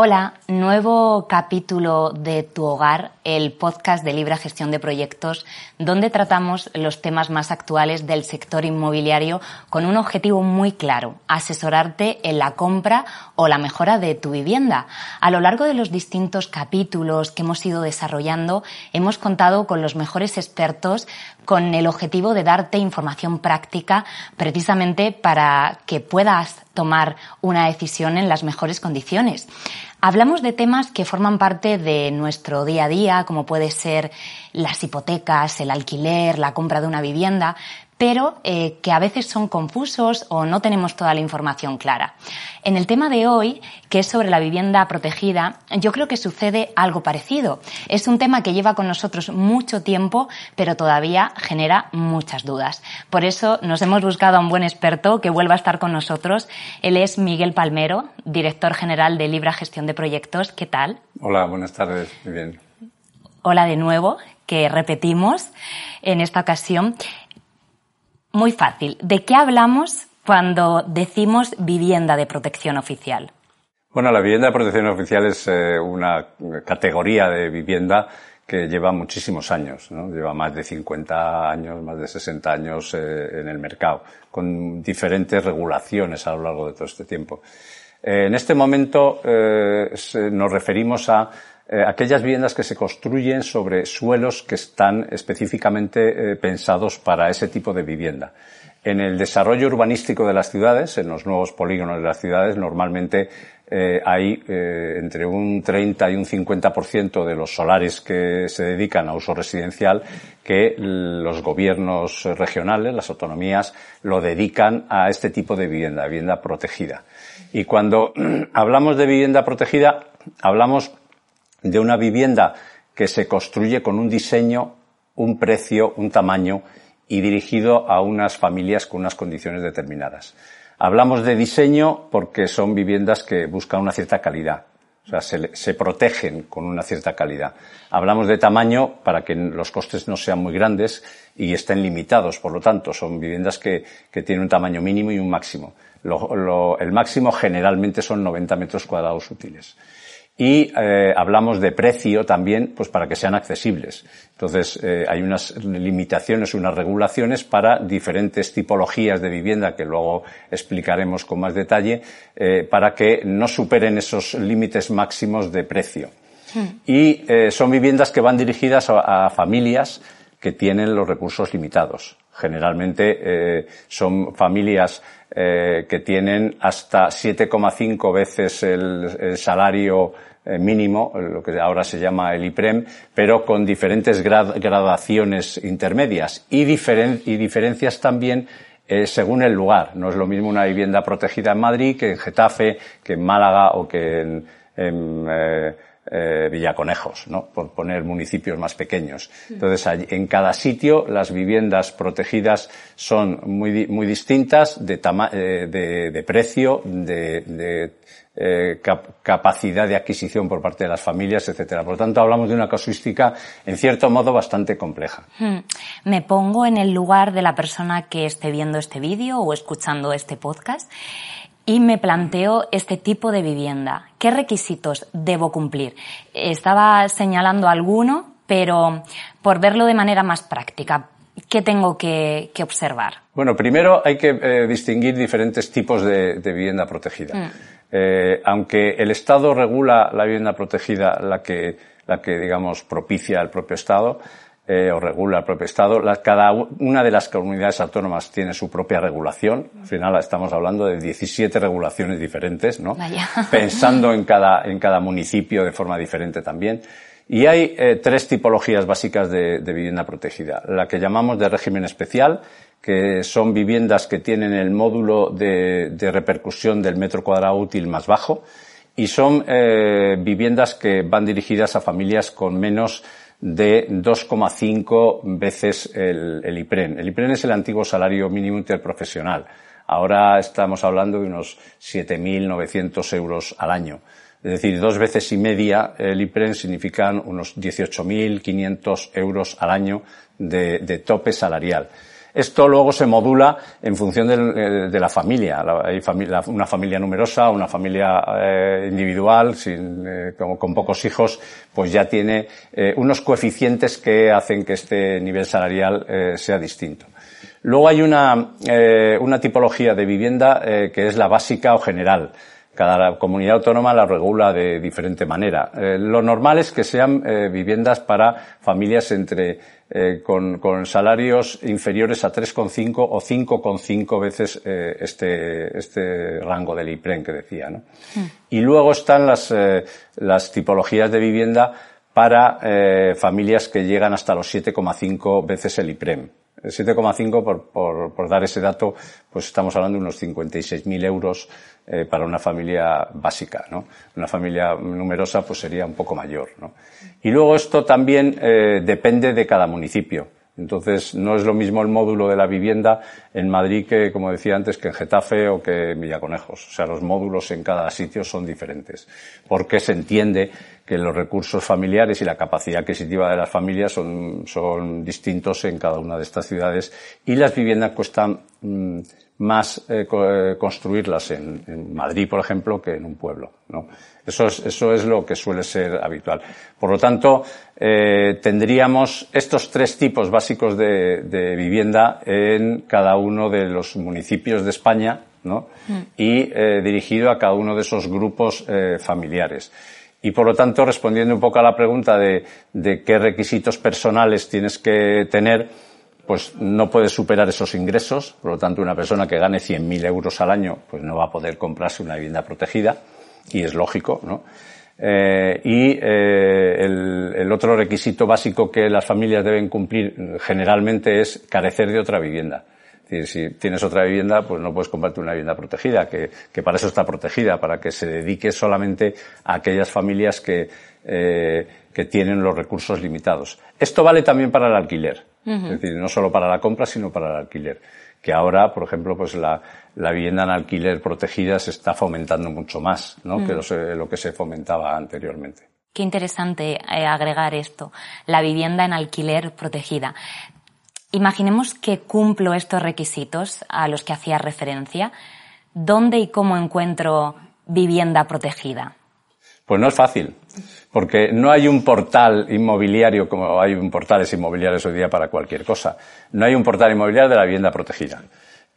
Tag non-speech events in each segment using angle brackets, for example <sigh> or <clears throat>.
Hola, nuevo capítulo de Tu Hogar, el podcast de Libre Gestión de Proyectos, donde tratamos los temas más actuales del sector inmobiliario con un objetivo muy claro, asesorarte en la compra o la mejora de tu vivienda. A lo largo de los distintos capítulos que hemos ido desarrollando, hemos contado con los mejores expertos con el objetivo de darte información práctica precisamente para que puedas tomar una decisión en las mejores condiciones. Hablamos de temas que forman parte de nuestro día a día, como puede ser las hipotecas, el alquiler, la compra de una vivienda, pero eh, que a veces son confusos o no tenemos toda la información clara. En el tema de hoy, que es sobre la vivienda protegida, yo creo que sucede algo parecido. Es un tema que lleva con nosotros mucho tiempo, pero todavía genera muchas dudas. Por eso nos hemos buscado a un buen experto que vuelva a estar con nosotros. Él es Miguel Palmero, director general de Libra Gestión de Proyectos. ¿Qué tal? Hola, buenas tardes. Muy bien. Hola de nuevo, que repetimos en esta ocasión. Muy fácil. ¿De qué hablamos cuando decimos vivienda de protección oficial? Bueno, la vivienda de protección oficial es eh, una categoría de vivienda que lleva muchísimos años, ¿no? lleva más de 50 años, más de 60 años eh, en el mercado, con diferentes regulaciones a lo largo de todo este tiempo. Eh, en este momento nos referimos a aquellas viviendas que se construyen sobre suelos que están específicamente pensados para ese tipo de vivienda. En el desarrollo urbanístico de las ciudades, en los nuevos polígonos de las ciudades, normalmente eh, hay eh, entre un 30 y un 50% de los solares que se dedican a uso residencial que los gobiernos regionales, las autonomías, lo dedican a este tipo de vivienda, vivienda protegida. Y cuando <clears throat> hablamos de vivienda protegida, hablamos de una vivienda que se construye con un diseño, un precio, un tamaño y dirigido a unas familias con unas condiciones determinadas. Hablamos de diseño porque son viviendas que buscan una cierta calidad. O sea, se, protegen con una cierta calidad. Hablamos de tamaño para que los costes no sean muy grandes y estén limitados. Por lo tanto, son viviendas que, tienen un tamaño mínimo y un máximo. el máximo generalmente son 90 metros cuadrados útiles y eh, hablamos de precio también, pues para que sean accesibles. Entonces, eh, hay unas limitaciones, unas regulaciones para diferentes tipologías de vivienda que luego explicaremos con más detalle, eh, para que no superen esos límites máximos de precio. Hmm. Y son viviendas que van dirigidas a, familias que tienen los recursos limitados. Generalmente son familias que tienen hasta 7,5 veces el salario eh, mínimo, lo que ahora se llama el IPREM, pero con diferentes gradaciones intermedias y, diferencias también eh, según el lugar. No es lo mismo una vivienda protegida en Madrid que en Getafe, que en Málaga o que en, eh, Villaconejos, ¿no? por poner municipios más pequeños. Entonces, en cada sitio las viviendas protegidas son muy, muy distintas de, de, precio, de, eh, capacidad de adquisición por parte de las familias, etcétera. Por lo tanto, hablamos de una casuística, en cierto modo, bastante compleja. Hmm. Me pongo en el lugar de la persona que esté viendo este vídeo o escuchando este podcast y me planteo este tipo de vivienda. ¿Qué requisitos debo cumplir? Estaba señalando alguno, pero por verlo de manera más práctica, ¿qué tengo que, observar? Bueno, primero hay que eh, distinguir diferentes tipos de, vivienda protegida. Hmm. Eh, aunque el Estado regula la vivienda protegida, la que, la que digamos propicia el propio Estado, eh, o regula el propio Estado, cada una de las comunidades autónomas tiene su propia regulación. Al final estamos hablando de 17 regulaciones diferentes, ¿no? <laughs> Pensando en cada, en cada municipio de forma diferente también. Y hay eh, tres tipologías básicas de, de, vivienda protegida. La que llamamos de régimen especial, que son viviendas que tienen el módulo de, repercusión del metro cuadrado útil más bajo y son eh, viviendas que van dirigidas a familias con menos de 2,5 veces el, IPREN. El IPREN es el antiguo salario mínimo interprofesional. Ahora estamos hablando de unos 7.900 euros al año. Es decir, dos veces y media el IPREN significan unos 18.500 euros al año de tope salarial. Esto luego se modula en función de, de la familia. Hay una familia numerosa, una familia eh, individual, eh, con, pocos hijos, pues ya tiene eh, unos coeficientes que hacen que este nivel salarial sea distinto. Luego hay una, una tipología de vivienda que es la básica o general. Cada comunidad autónoma la regula de diferente manera. Eh, lo normal es que sean eh, viviendas para familias entre eh, con, con, salarios inferiores a 3,5 o 5,5 veces este, este rango del IPREM que decía. ¿no? Mm. Y luego están las, las tipologías de vivienda para familias que llegan hasta los 7,5 veces el IPREM. El 7,5, por, por, por, dar ese dato, pues estamos hablando de unos 56.000 euros eh, para una familia básica, ¿no? Una familia numerosa, pues sería un poco mayor, ¿no? Y luego esto también eh, depende de cada municipio. Entonces, no es lo mismo el módulo de la vivienda en Madrid que, como decía antes, que en Getafe o que en Villaconejos. O sea, los módulos en cada sitio son diferentes. Porque se entiende que los recursos familiares y la capacidad adquisitiva de las familias son, son distintos en cada una de estas ciudades y las viviendas cuestan mm, más eh, eh, construirlas en, en, Madrid, por ejemplo, que en un pueblo. ¿no? Eso, es, eso es lo que suele ser habitual. Por lo tanto, eh, tendríamos estos tres tipos básicos de, de, vivienda en cada uno de los municipios de España ¿no? Mm. y eh, dirigido a cada uno de esos grupos familiares. Y por lo tanto, respondiendo un poco a la pregunta de, de qué requisitos personales tienes que tener, pues no puede superar esos ingresos. Por lo tanto, una persona que gane 100.000 euros al año, pues no va a poder comprarse una vivienda protegida. Y es lógico, ¿no? Eh, y eh, el, otro requisito básico que las familias deben cumplir generalmente es carecer de otra vivienda. Es decir, si tienes otra vivienda, pues no puedes comprarte una vivienda protegida, que, que para eso está protegida, para que se dedique solamente a aquellas familias que, eh, que tienen los recursos limitados. Esto vale también para el alquiler. Es decir, no solo para la compra, sino para el alquiler. Que ahora, por ejemplo, pues la, la vivienda en alquiler protegida se está fomentando mucho más, ¿no? Que lo, lo, que se fomentaba anteriormente. Qué interesante eh, agregar esto, la vivienda en alquiler protegida. Imaginemos que cumplo estos requisitos a los que hacía referencia. ¿Dónde y cómo encuentro vivienda protegida? Pues no es fácil, porque no hay un portal inmobiliario como hay un portales inmobiliarios hoy día para cualquier cosa. No hay un portal inmobiliario de la vivienda protegida.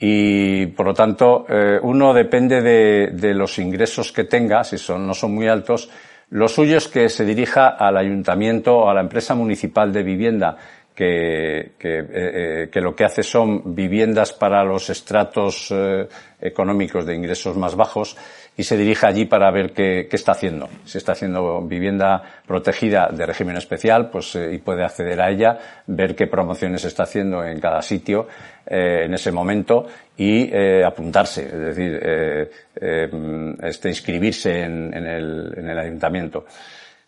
Y por lo tanto, eh, uno depende de, de, los ingresos que tenga, si son, no son muy altos. Lo suyo es que se dirija al ayuntamiento o a la empresa municipal de vivienda que, que, eh, eh, que, lo que hace son viviendas para los estratos eh, económicos de ingresos más bajos y se dirige allí para ver qué, qué, está haciendo. Si está haciendo vivienda protegida de régimen especial, pues eh, y puede acceder a ella, ver qué promociones está haciendo en cada sitio eh, en ese momento y eh, apuntarse, es decir, este, inscribirse en, en, el, en el ayuntamiento.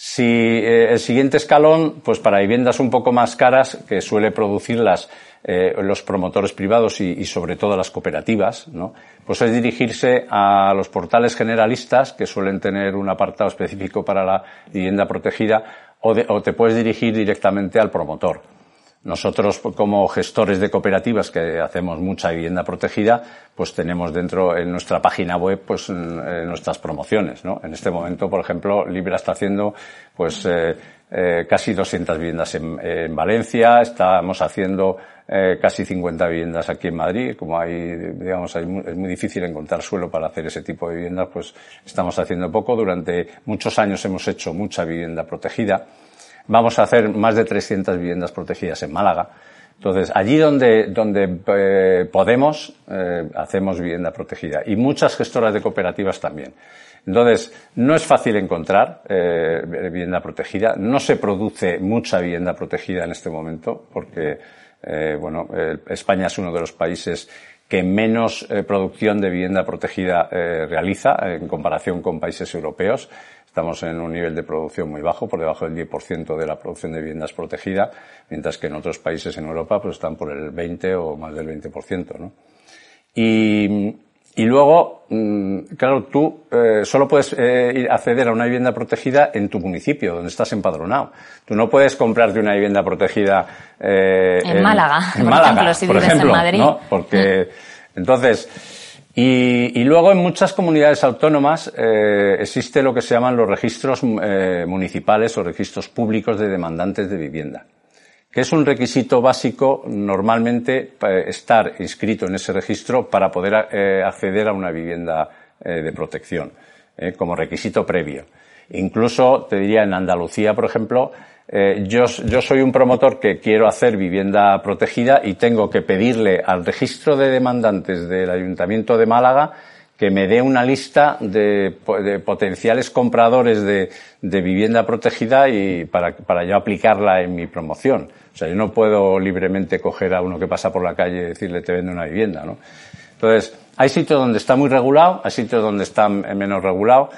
Si eh, el siguiente escalón, pues para viviendas un poco más caras, que suele producirlas eh, los promotores privados y, sobre todo las cooperativas, ¿no? Pues es dirigirse a los portales generalistas que suelen tener un apartado específico para la vivienda protegida o te puedes dirigir directamente al promotor. Nosotros, como gestores de cooperativas que hacemos mucha vivienda protegida, pues tenemos dentro en nuestra página web pues eh, nuestras promociones, ¿no? En este momento, por ejemplo, Libra está haciendo pues eh, eh, casi 200 viviendas en, en Valencia, estamos haciendo eh, casi 50 viviendas aquí en Madrid. Como hay, digamos, hay, es muy difícil encontrar suelo para hacer ese tipo de viviendas, pues estamos haciendo poco. Durante muchos años hemos hecho mucha vivienda protegida. Vamos a hacer más de 300 viviendas protegidas en Málaga. Entonces, allí donde, donde eh, podemos, eh, hacemos vivienda protegida. Y muchas gestoras de cooperativas también. Entonces, no es fácil encontrar eh, vivienda protegida. No se produce mucha vivienda protegida en este momento, porque, bueno, España es uno de los países que menos producción de vivienda protegida realiza en comparación con países europeos. Estamos en un nivel de producción muy bajo, por debajo del 10% de la producción de viviendas protegida, mientras que en otros países en Europa pues están por el 20 o más del 20%, ¿no? Y, Y luego, mm, claro, tú eh, solo puedes eh, acceder a una vivienda protegida en tu municipio, donde estás empadronado. Tú no puedes comprarte una vivienda protegida eh, en, Málaga, en por Málaga, ejemplo, si por vives ejemplo, en Madrid. ¿no? Porque, entonces, y, luego en muchas comunidades autónomas eh, existe lo que se llaman los registros eh, municipales o registros públicos de demandantes de vivienda que es un requisito básico normalmente estar inscrito en ese registro para poder eh, acceder a una vivienda de protección, como requisito previo. Incluso, te diría, en Andalucía, por ejemplo, yo, yo soy un promotor que quiero hacer vivienda protegida y tengo que pedirle al registro de demandantes del Ayuntamiento de Málaga que me dé una lista de, potenciales compradores de, de, vivienda protegida y para, para yo aplicarla en mi promoción. O sea, yo no puedo libremente coger a uno que pasa por la calle y decirle te vendo una vivienda, ¿no? Entonces, hay sitios donde está muy regulado, hay sitios donde está menos regulado.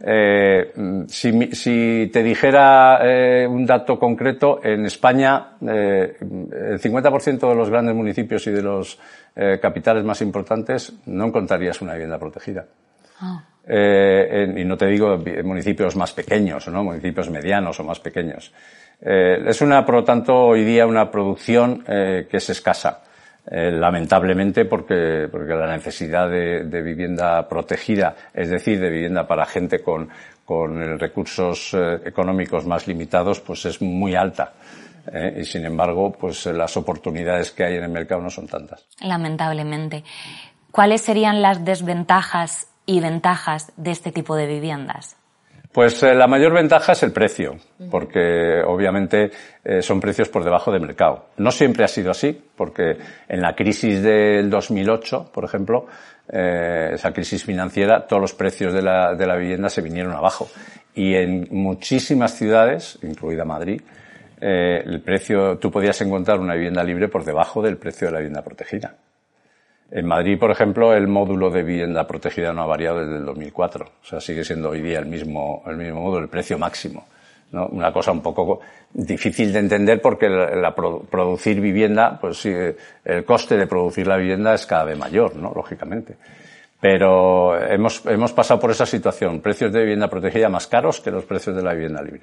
Eh, si, si, te dijera eh, un dato concreto, en España eh, el 50% de los grandes municipios y de los eh, capitales más importantes no encontrarías una vivienda protegida. Ah. En, y no te digo municipios más pequeños, ¿no? municipios medianos o más pequeños. es una, por lo tanto, hoy día una producción que es escasa. Eh, lamentablemente porque, porque la necesidad de, vivienda protegida, es decir, de vivienda para gente con, con recursos eh, económicos más limitados, pues es muy alta. Eh, y sin embargo, pues las oportunidades que hay en el mercado no son tantas. Lamentablemente. ¿Cuáles serían las desventajas y ventajas de este tipo de viviendas? Pues eh, la mayor ventaja es el precio, porque obviamente eh, son precios por debajo de mercado. No siempre ha sido así, porque en la crisis del 2008, por ejemplo, eh, esa crisis financiera, todos los precios de la, de la vivienda se vinieron abajo. Y en muchísimas ciudades, incluida Madrid, el precio, tú podías encontrar una vivienda libre por debajo del precio de la vivienda protegida. En Madrid, por ejemplo, el módulo de vivienda protegida no ha variado desde el 2004. O sea, sigue siendo hoy día el mismo, el mismo módulo, el precio máximo. ¿no? Una cosa un poco difícil de entender porque la, producir vivienda, pues sí, el coste de producir la vivienda es cada vez mayor, ¿no? Lógicamente. Pero hemos, hemos pasado por esa situación. Precios de vivienda protegida más caros que los precios de la vivienda libre.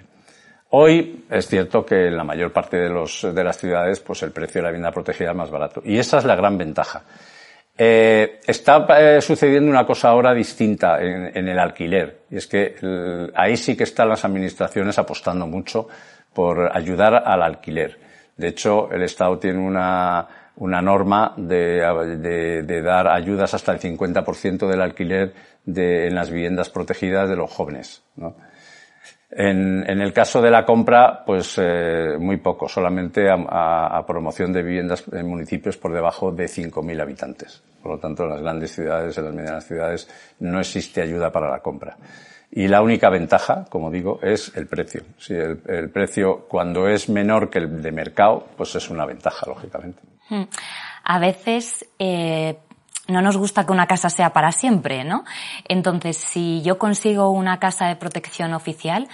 Hoy es cierto que en la mayor parte de, los, de las ciudades, pues el precio de la vivienda protegida es más barato. Y esa es la gran ventaja. Eh, está eh, sucediendo una cosa ahora distinta en, el alquiler, y es que ahí sí que están las administraciones apostando mucho por ayudar al alquiler. De hecho, el Estado tiene una, una norma de, de, dar ayudas hasta el 50% del alquiler de, en las viviendas protegidas de los jóvenes. ¿no? En, el caso de la compra, pues eh, muy poco, solamente a, promoción de viviendas en municipios por debajo de 5.000 habitantes. Por lo tanto, en las grandes ciudades, en las medianas ciudades, no existe ayuda para la compra. Y la única ventaja, como digo, es el precio. Si el, el precio, cuando es menor que el de mercado, pues es una ventaja, lógicamente. Hmm. A veces, eh, no nos gusta que una casa sea para siempre, ¿no? Entonces, si yo consigo una casa de protección oficial,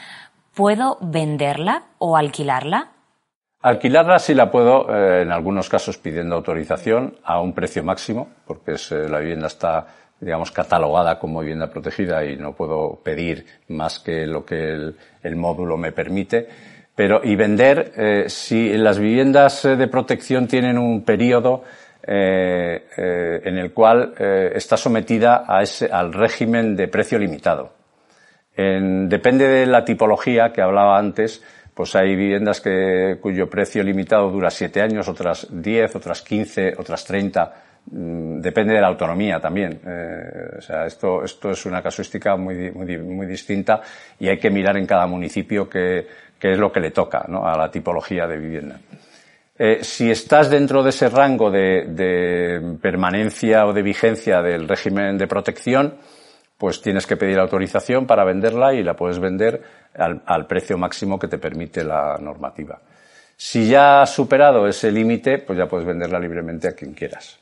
¿puedo venderla o alquilarla? Alquilarla sí la puedo, eh, en algunos casos pidiendo autorización a un precio máximo, porque es, eh, la vivienda está, digamos, catalogada como vivienda protegida y no puedo pedir más que lo que el, módulo me permite. Pero, y vender, eh, si las viviendas de protección tienen un periodo eh, eh, en el cual eh, está sometida a ese, al régimen de precio limitado. En, depende de la tipología que hablaba antes, pues hay viviendas que, cuyo precio limitado dura siete años, otras diez, otras quince, otras treinta. Mm, depende de la autonomía también. Eh, o sea, esto, esto es una casuística muy, muy, muy distinta y hay que mirar en cada municipio qué, qué es lo que le toca ¿no? a la tipología de vivienda. Eh, si estás dentro de ese rango de, permanencia o de vigencia del régimen de protección, pues tienes que pedir autorización para venderla y la puedes vender al, precio máximo que te permite la normativa. Si ya has superado ese límite, pues ya puedes venderla libremente a quien quieras.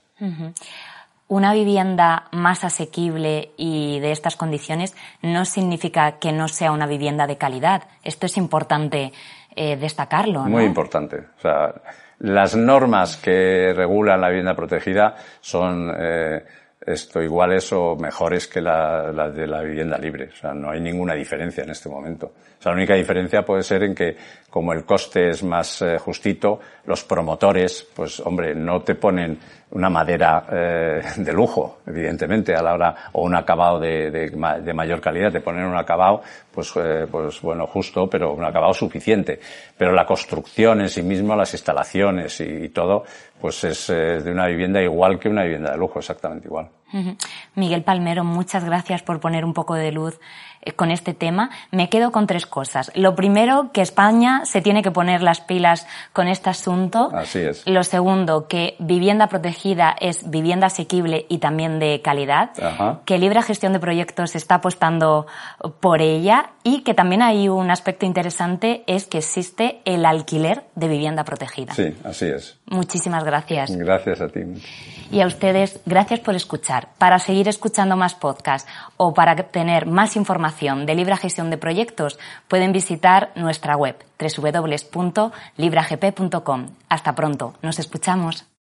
Una vivienda más asequible y de estas condiciones no significa que no sea una vivienda de calidad. Esto es importante eh, destacarlo. Muy importante. O sea, las normas que regulan la vivienda protegida son, eh, esto iguales o mejores que la, la, de la vivienda libre. O sea, no hay ninguna diferencia en este momento. O sea, la única diferencia puede ser en que, como el coste es más eh, justito, los promotores, pues hombre, no te ponen una madera eh, de lujo, evidentemente, a la hora, o un acabado de, de, de mayor calidad, te ponen un acabado, pues, eh, pues bueno, justo, pero un acabado suficiente. Pero la construcción en sí misma, las instalaciones y, todo, pues es eh, de una vivienda igual que una vivienda de lujo, exactamente igual. Miguel Palmero, muchas gracias por poner un poco de luz con este tema. Me quedo con tres cosas. Lo primero, que España se tiene que poner las pilas con este asunto. Así es. Lo segundo, que vivienda protegida es vivienda asequible y también de calidad. Ajá. Que Libre Gestión de Proyectos está apostando por ella y que también hay un aspecto interesante es que existe el alquiler de vivienda protegida. Sí, así es. Muchísimas gracias. Gracias a ti. Y a ustedes, gracias por escuchar. Para seguir escuchando más podcasts o para tener más de Libra Gestión de Proyectos, pueden visitar nuestra web www.libragp.com. Hasta pronto. Nos escuchamos.